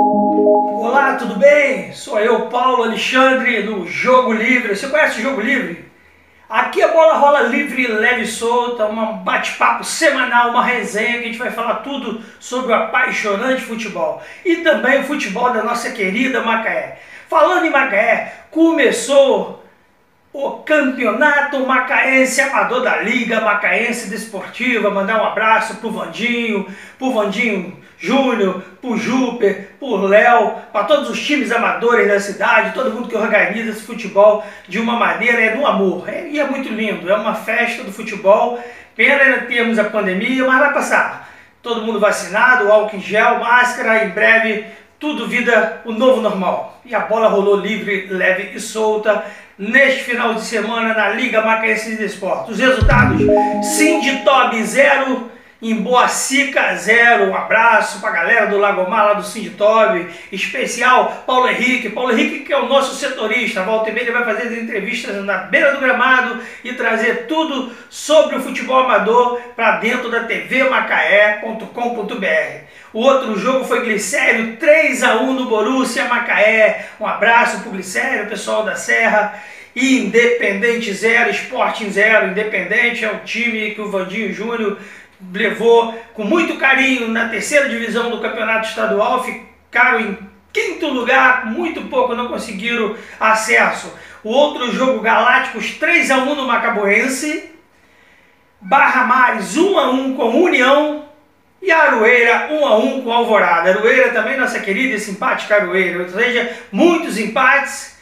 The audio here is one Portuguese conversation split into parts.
Olá, tudo bem? Sou eu, Paulo Alexandre, do Jogo Livre. Você conhece o Jogo Livre? Aqui a bola rola livre, leve e solta, um bate-papo semanal, uma resenha que a gente vai falar tudo sobre o apaixonante futebol e também o futebol da nossa querida Macaé. Falando em Macaé, começou o Campeonato Macaense Amador da Liga Macaense Desportiva. Mandar um abraço pro Vandinho, pro Vandinho Júnior, pro Júper, pro Léo, para todos os times amadores da cidade, todo mundo que organiza esse futebol de uma maneira, é do amor. É, e é muito lindo, é uma festa do futebol. Pena ainda termos a pandemia, mas vai passar. Todo mundo vacinado, álcool em gel, máscara, em breve tudo vida o novo normal. E a bola rolou livre, leve e solta neste final de semana na Liga Macaense de Esportes. Os resultados: Cindy Tob 0, em Boacica 0. Um abraço para a galera do Lagomar, lá do Cindy Tob. Especial Paulo Henrique. Paulo Henrique, que é o nosso setorista. Walter ele vai fazer as entrevistas na beira do gramado e trazer tudo sobre o futebol amador para dentro da tvmacaé.com.br. O outro jogo foi Glicério, 3 a 1 no Borussia Macaé. Um abraço pro Glicério, pessoal da Serra. Independente 0, Sporting 0. Independente é o time que o Vandinho Júnior levou com muito carinho na terceira divisão do campeonato estadual. Ficaram em quinto lugar, muito pouco não conseguiram acesso. O outro jogo Galácticos 3 a 1 no Macaboense. Barra Mares 1 a 1 com União. E a Aroeira 1 a 1 com Alvorada. Aroeira também, nossa querida e simpática Aroeira. Ou seja, muitos empates.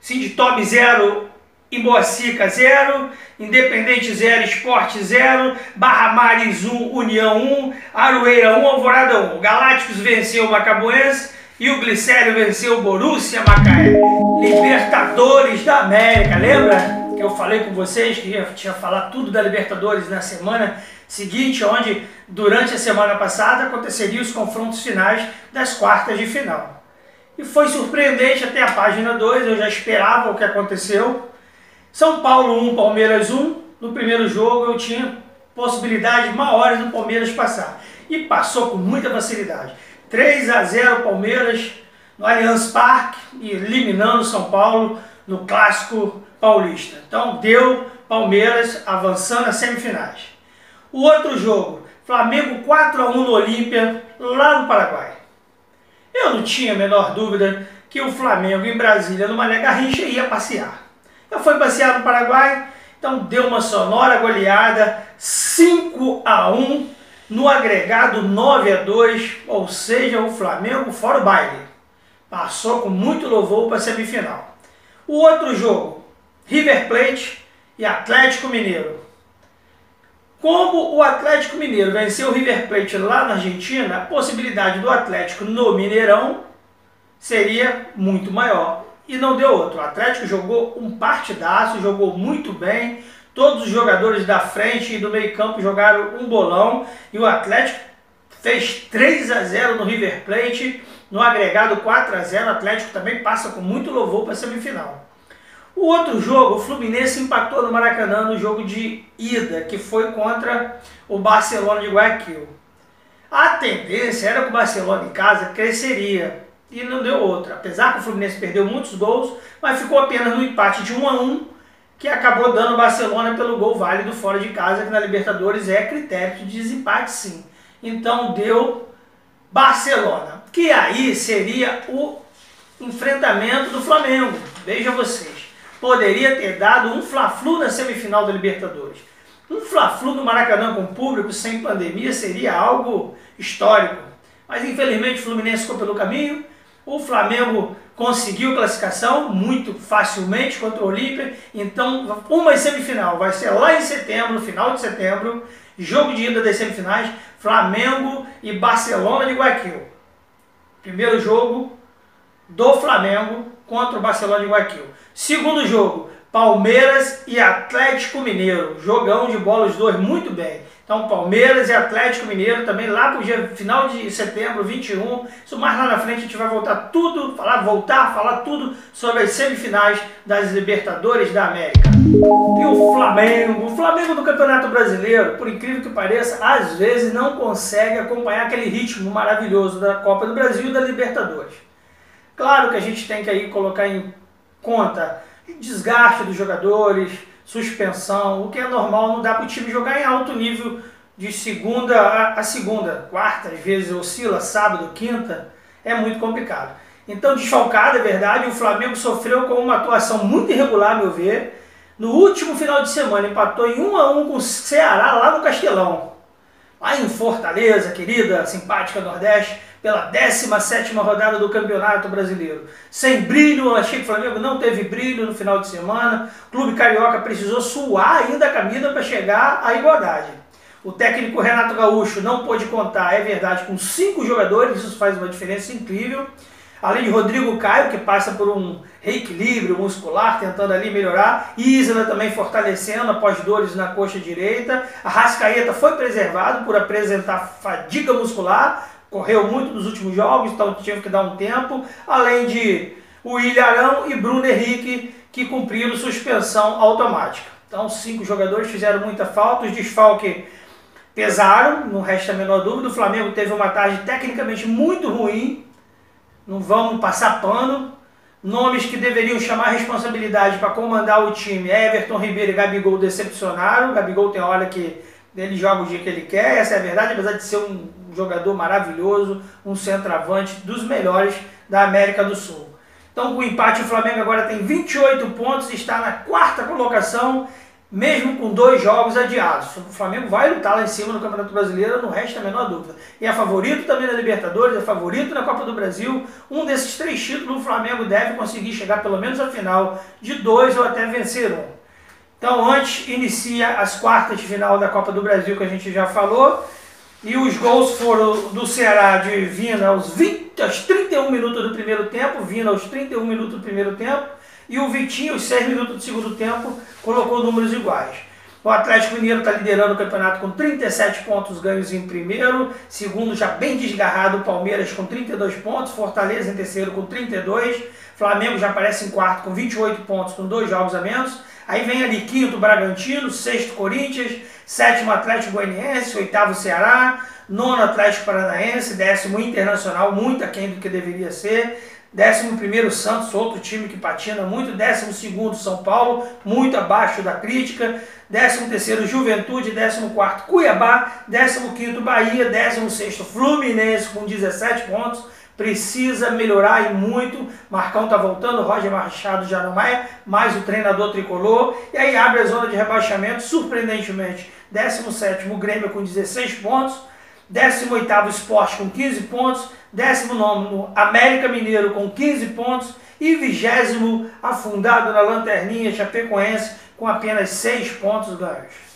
Cindy Top 0, Imboacica 0, Independente 0, Esporte 0, Barra Mares 1, União 1, Aroeira 1, Alvorada 1. Galácticos venceu o Macabuense e o Glicério venceu o Borussia Macaé. Libertadores da América, lembra? Que eu falei com vocês que ia, tinha falar tudo da Libertadores na semana seguinte, onde durante a semana passada aconteceriam os confrontos finais das quartas de final. E foi surpreendente até a página 2, eu já esperava o que aconteceu. São Paulo 1, Palmeiras 1. No primeiro jogo eu tinha possibilidades maiores do Palmeiras passar. E passou com muita facilidade. 3 a 0 Palmeiras no Allianz Parque, eliminando São Paulo no clássico paulista. Então deu Palmeiras avançando às semifinais. O outro jogo, Flamengo 4 a 1 no Olímpia, lá no Paraguai. Eu não tinha a menor dúvida que o Flamengo em Brasília, no Mané Garrincha, ia passear. Fui passear no Paraguai, então deu uma sonora goleada, 5 a 1 no agregado 9 a 2, ou seja, o Flamengo fora o baile. Passou com muito louvor para a semifinal. O outro jogo, River Plate e Atlético Mineiro. Como o Atlético Mineiro venceu o River Plate lá na Argentina, a possibilidade do Atlético no Mineirão seria muito maior. E não deu outro. O Atlético jogou um partidaço, jogou muito bem. Todos os jogadores da frente e do meio campo jogaram um bolão. E o Atlético fez 3 a 0 no River Plate. No agregado 4 a 0 o Atlético também passa com muito louvor para a semifinal. O outro jogo, o Fluminense empatou no Maracanã no jogo de ida, que foi contra o Barcelona de Guayaquil. A tendência era que o Barcelona em casa cresceria e não deu outra. Apesar que o Fluminense perdeu muitos gols, mas ficou apenas no empate de 1 a 1, que acabou dando o Barcelona pelo gol válido fora de casa, que na Libertadores é critério de desempate sim. Então deu Barcelona, que aí seria o enfrentamento do Flamengo. Veja vocês poderia ter dado um Fla-Flu na semifinal da Libertadores. Um Fla-Flu no Maracanã com público, sem pandemia, seria algo histórico. Mas infelizmente o Fluminense ficou pelo caminho. O Flamengo conseguiu classificação muito facilmente contra o Olímpia. Então, uma semifinal vai ser lá em setembro, final de setembro, jogo de ida das semifinais, Flamengo e Barcelona de Guayaquil. Primeiro jogo do Flamengo contra o Barcelona de Guayaquil. Segundo jogo, Palmeiras e Atlético Mineiro. Jogão de bola os dois muito bem. Então, Palmeiras e Atlético Mineiro também lá para o dia final de setembro, 21. Isso mais lá na frente a gente vai voltar tudo, falar, voltar, falar tudo sobre as semifinais das Libertadores da América. E o Flamengo, o Flamengo do Campeonato Brasileiro, por incrível que pareça, às vezes não consegue acompanhar aquele ritmo maravilhoso da Copa do Brasil e da Libertadores. Claro que a gente tem que aí colocar em conta o desgaste dos jogadores, suspensão, o que é normal, não dá para o time jogar em alto nível de segunda a, segunda, quarta, às vezes oscila, sábado, quinta, é muito complicado. Então, desfalcado, é verdade, o Flamengo sofreu com uma atuação muito irregular, a meu ver. No último final de semana, empatou em 1 a 1 com o Ceará, lá no Castelão. Lá em Fortaleza, querida, simpática Nordeste pela 17 rodada do Campeonato Brasileiro. Sem brilho, achei que o Flamengo não teve brilho no final de semana. O Clube Carioca precisou suar ainda a camisa para chegar à igualdade. O técnico Renato Gaúcho não pôde contar, é verdade, com cinco jogadores, isso faz uma diferença incrível. Além de Rodrigo Caio, que passa por um reequilíbrio muscular, tentando ali melhorar. Isla também fortalecendo após dores na coxa direita. A Rascaeta foi preservado por apresentar fadiga muscular, correu muito nos últimos jogos, então tive que dar um tempo, além de o Ilharão e Bruno Henrique, que cumpriram suspensão automática. Então, cinco jogadores fizeram muita falta, os desfalques pesaram, não resta a menor dúvida. O Flamengo teve uma tarde tecnicamente muito ruim, não vamos passar pano. Nomes que deveriam chamar responsabilidade para comandar o time, Everton Ribeiro e Gabigol decepcionaram. Gabigol tem hora que ele joga o dia que ele quer, essa é a verdade, apesar de ser um jogador maravilhoso, um centroavante dos melhores da América do Sul. Então, com o empate, o Flamengo agora tem 28 pontos e está na quarta colocação, mesmo com dois jogos adiados. O Flamengo vai lutar lá em cima no Campeonato Brasileiro, não resta a menor dúvida. E é favorito também na Libertadores, é favorito na Copa do Brasil. Um desses três títulos o Flamengo deve conseguir chegar pelo menos à final de dois ou até vencer um. Então, antes inicia as quartas de final da Copa do Brasil, que a gente já falou. E os gols foram do Ceará de Vina aos, 20, aos 31 minutos do primeiro tempo, Vina aos 31 minutos do primeiro tempo, e o Vitinho, aos 6 minutos do segundo tempo, colocou números iguais. O Atlético Mineiro está liderando o campeonato com 37 pontos ganhos em primeiro, segundo já bem desgarrado o Palmeiras com 32 pontos, Fortaleza em terceiro com 32, Flamengo já aparece em quarto com 28 pontos, com dois jogos a menos. Aí vem ali quinto Bragantino, sexto Corinthians, sétimo Atlético Goianiense, oitavo Ceará, nono Atlético Paranaense, décimo Internacional, muito aquém do que deveria ser. Décimo primeiro Santos, outro time que patina muito. Décimo segundo São Paulo, muito abaixo da crítica. Décimo terceiro Juventude, décimo quarto Cuiabá, décimo quinto Bahia, décimo sexto Fluminense com 17 pontos precisa melhorar e muito. Marcão tá voltando, Roger Machado já não é, mais o treinador tricolor. E aí abre a zona de rebaixamento, surpreendentemente. 17 Grêmio com 16 pontos, 18 Esporte com 15 pontos, 19 América Mineiro com 15 pontos e 20 afundado na lanterninha Chapecoense com apenas 6 pontos ganhos.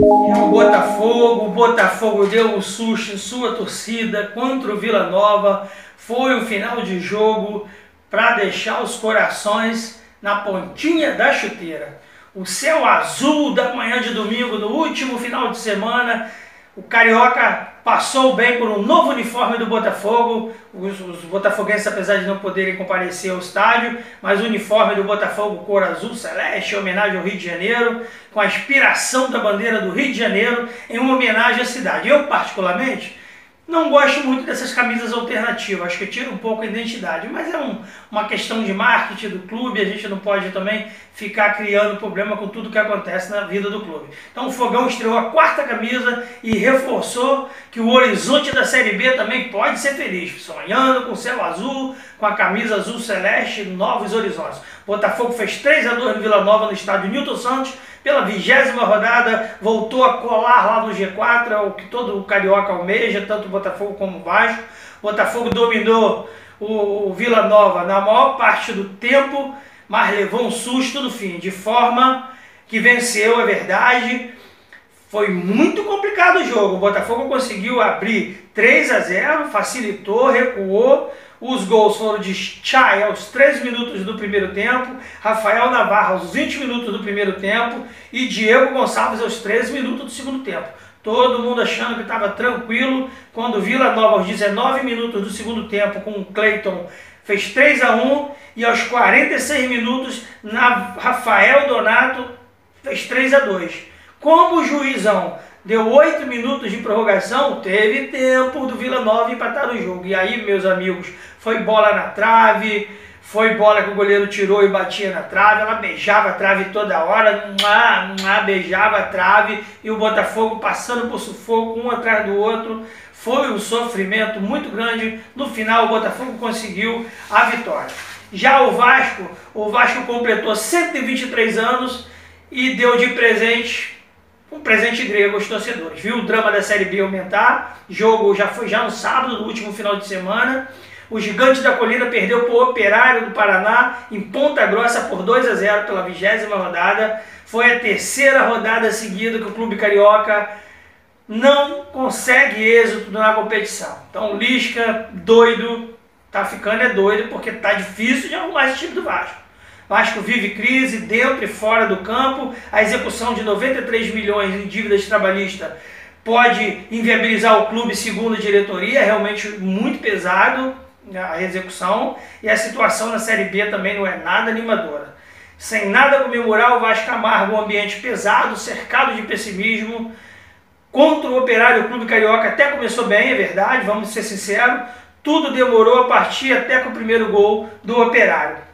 O Botafogo, o Botafogo deu um susto em sua torcida contra o Vila Nova. Foi um final de jogo para deixar os corações na pontinha da chuteira. O céu azul da manhã de domingo, no último final de semana, o Carioca passou bem por um novo uniforme do Botafogo. Os, os, botafoguenses, apesar de não poderem comparecer ao estádio, mas o uniforme do Botafogo cor azul celeste, em homenagem ao Rio de Janeiro, com a inspiração da bandeira do Rio de Janeiro, em uma homenagem à cidade. Eu, particularmente, não gosto muito dessas camisas alternativas, acho que tira um pouco a identidade, mas é um, uma questão de marketing do clube, a gente não pode também ficar criando problema com tudo que acontece na vida do clube. Então o Fogão estreou a quarta camisa e reforçou que o horizonte da Série B também pode ser feliz, sonhando com o céu azul, com a camisa azul celeste, novos horizontes. Botafogo fez 3 a 2 no Vila Nova no estádio Newton Santos, pela vigésima rodada, voltou a colar lá no G4, é o que todo Carioca almeja, tanto Botafogo como Vasco. Botafogo dominou o, o Vila Nova na maior parte do tempo, mas levou um susto no fim, de forma que venceu, é verdade. Foi muito complicado o jogo. O Botafogo conseguiu abrir 3 a 0, facilitou, recuou. Os gols foram de Chay aos 3 minutos do primeiro tempo, Rafael Navarro aos 20 minutos do primeiro tempo e Diego Gonçalves aos 13 minutos do segundo tempo. Todo mundo achando que estava tranquilo, quando Vila Nova aos 19 minutos do segundo tempo com o Cleiton fez 3 a 1 e aos 46 minutos na Rafael Donato fez 3 a 2. Como o juizão deu 8 minutos de prorrogação, teve tempo do Vila Nova empatar o jogo. E aí, meus amigos, foi bola na trave, foi bola que o goleiro tirou e batia na trave, ela beijava a trave toda hora, mua, mua, beijava a trave e o Botafogo passando por sufoco um atrás do outro. Foi um sofrimento muito grande. No final, o Botafogo conseguiu a vitória. Já o Vasco, o Vasco completou 123 anos e deu de presente um presente grego aos torcedores. Viu o drama da Série B aumentar, jogo já foi já no sábado, no último final de semana. O Gigante da Colina perdeu para o Operário do Paraná em Ponta Grossa por 2 a 0 pela vigésima rodada. Foi a terceira rodada seguida que o Clube Carioca não consegue êxito na competição. Então, Lisca, doido, tá ficando é doido porque tá difícil de arrumar esse time do Vasco. Vasco vive crise dentro e fora do campo. A execução de 93 milhões em dívidas trabalhistas pode inviabilizar o clube segundo a diretoria, é realmente muito pesado a execução. E a situação na Série B também não é nada animadora. Sem nada comemorar, o Vasco amarga um ambiente pesado, cercado de pessimismo. Contra o Operário, o Clube Carioca até começou bem, é verdade, vamos ser sinceros. Tudo demorou a partir até com o primeiro gol do Operário.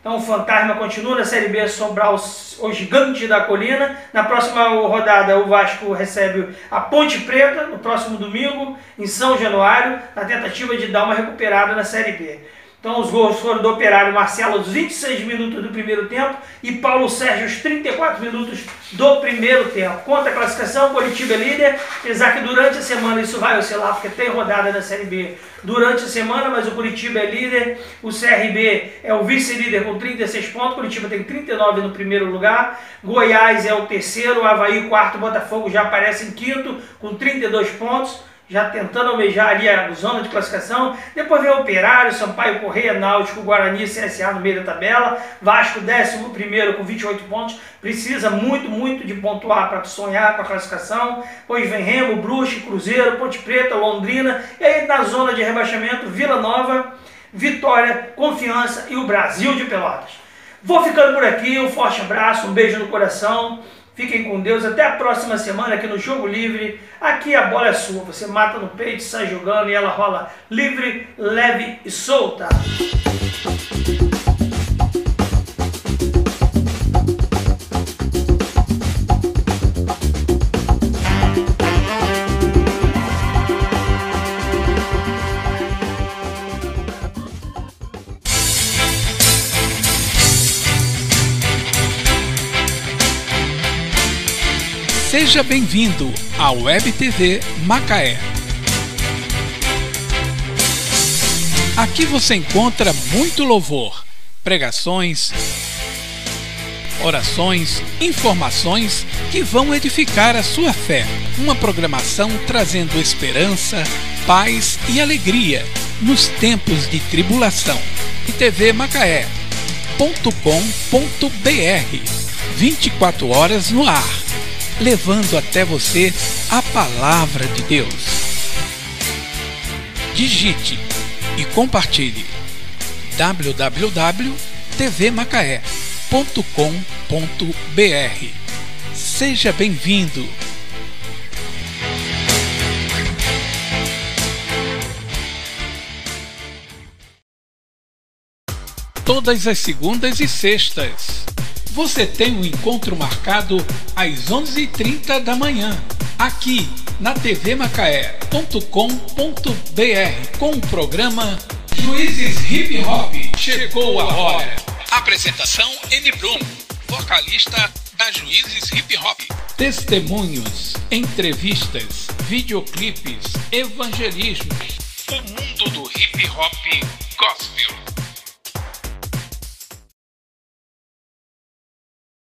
Então o Fantasma continua na Série B sobrar os, o gigante da colina. Na próxima rodada o Vasco recebe a Ponte Preta no próximo domingo em São Januário, na tentativa de dar uma recuperada na Série B. Então os gols foram do Operário Marcelo aos 26 minutos do primeiro tempo e Paulo Sérgio aos 34 minutos do primeiro tempo. Conta a classificação, o Curitiba é líder, apesar que durante a semana isso vai oscilar, porque tem rodada da Série B. Durante a semana, mas o Curitiba é líder, o CRB é o vice-líder com 36 pontos, Curitiba tem 39 no primeiro lugar, Goiás é o terceiro, Havaí quarto, Botafogo já aparece em quinto com 32 pontos, já tentando almejar ali a zona de classificação. Depois vem o Operário, Sampaio Correia, Náutico, Guarani, CSA no meio da tabela. Vasco, 11 primeiro com 28 pontos. Precisa muito, muito de pontuar para sonhar com a classificação. Depois vem Remo, Bruxa, Cruzeiro, Ponte Preta, Londrina. E aí na zona de rebaixamento, Vila Nova, Vitória, Confiança e o Brasil de Pelotas. Vou ficando por aqui, um forte abraço, um beijo no coração. Fiquem com Deus. Até a próxima semana aqui no Jogo Livre. Aqui a bola é sua. Você mata no peito, sai jogando e ela rola livre, leve e solta. Seja bem-vindo à Web TV Macaé. Aqui você encontra muito louvor, pregações, orações, informações que vão edificar a sua fé. Uma programação trazendo esperança, paz e alegria nos tempos de tribulação. E TV Macaé.com.br 24 horas no ar levando até você a palavra de Deus. Digite e compartilhe www.tvmacaé.com.br. Seja bem-vindo. Todas as segundas e sextas você tem um encontro marcado às 11h30 da manhã, aqui na tvmacaé.com.br, com o programa Juízes Hip Hop. Chegou a hora. Apresentação N. Brum, vocalista da Juízes Hip Hop. Testemunhos, entrevistas, videoclipes, evangelismo. O mundo do hip hop gospel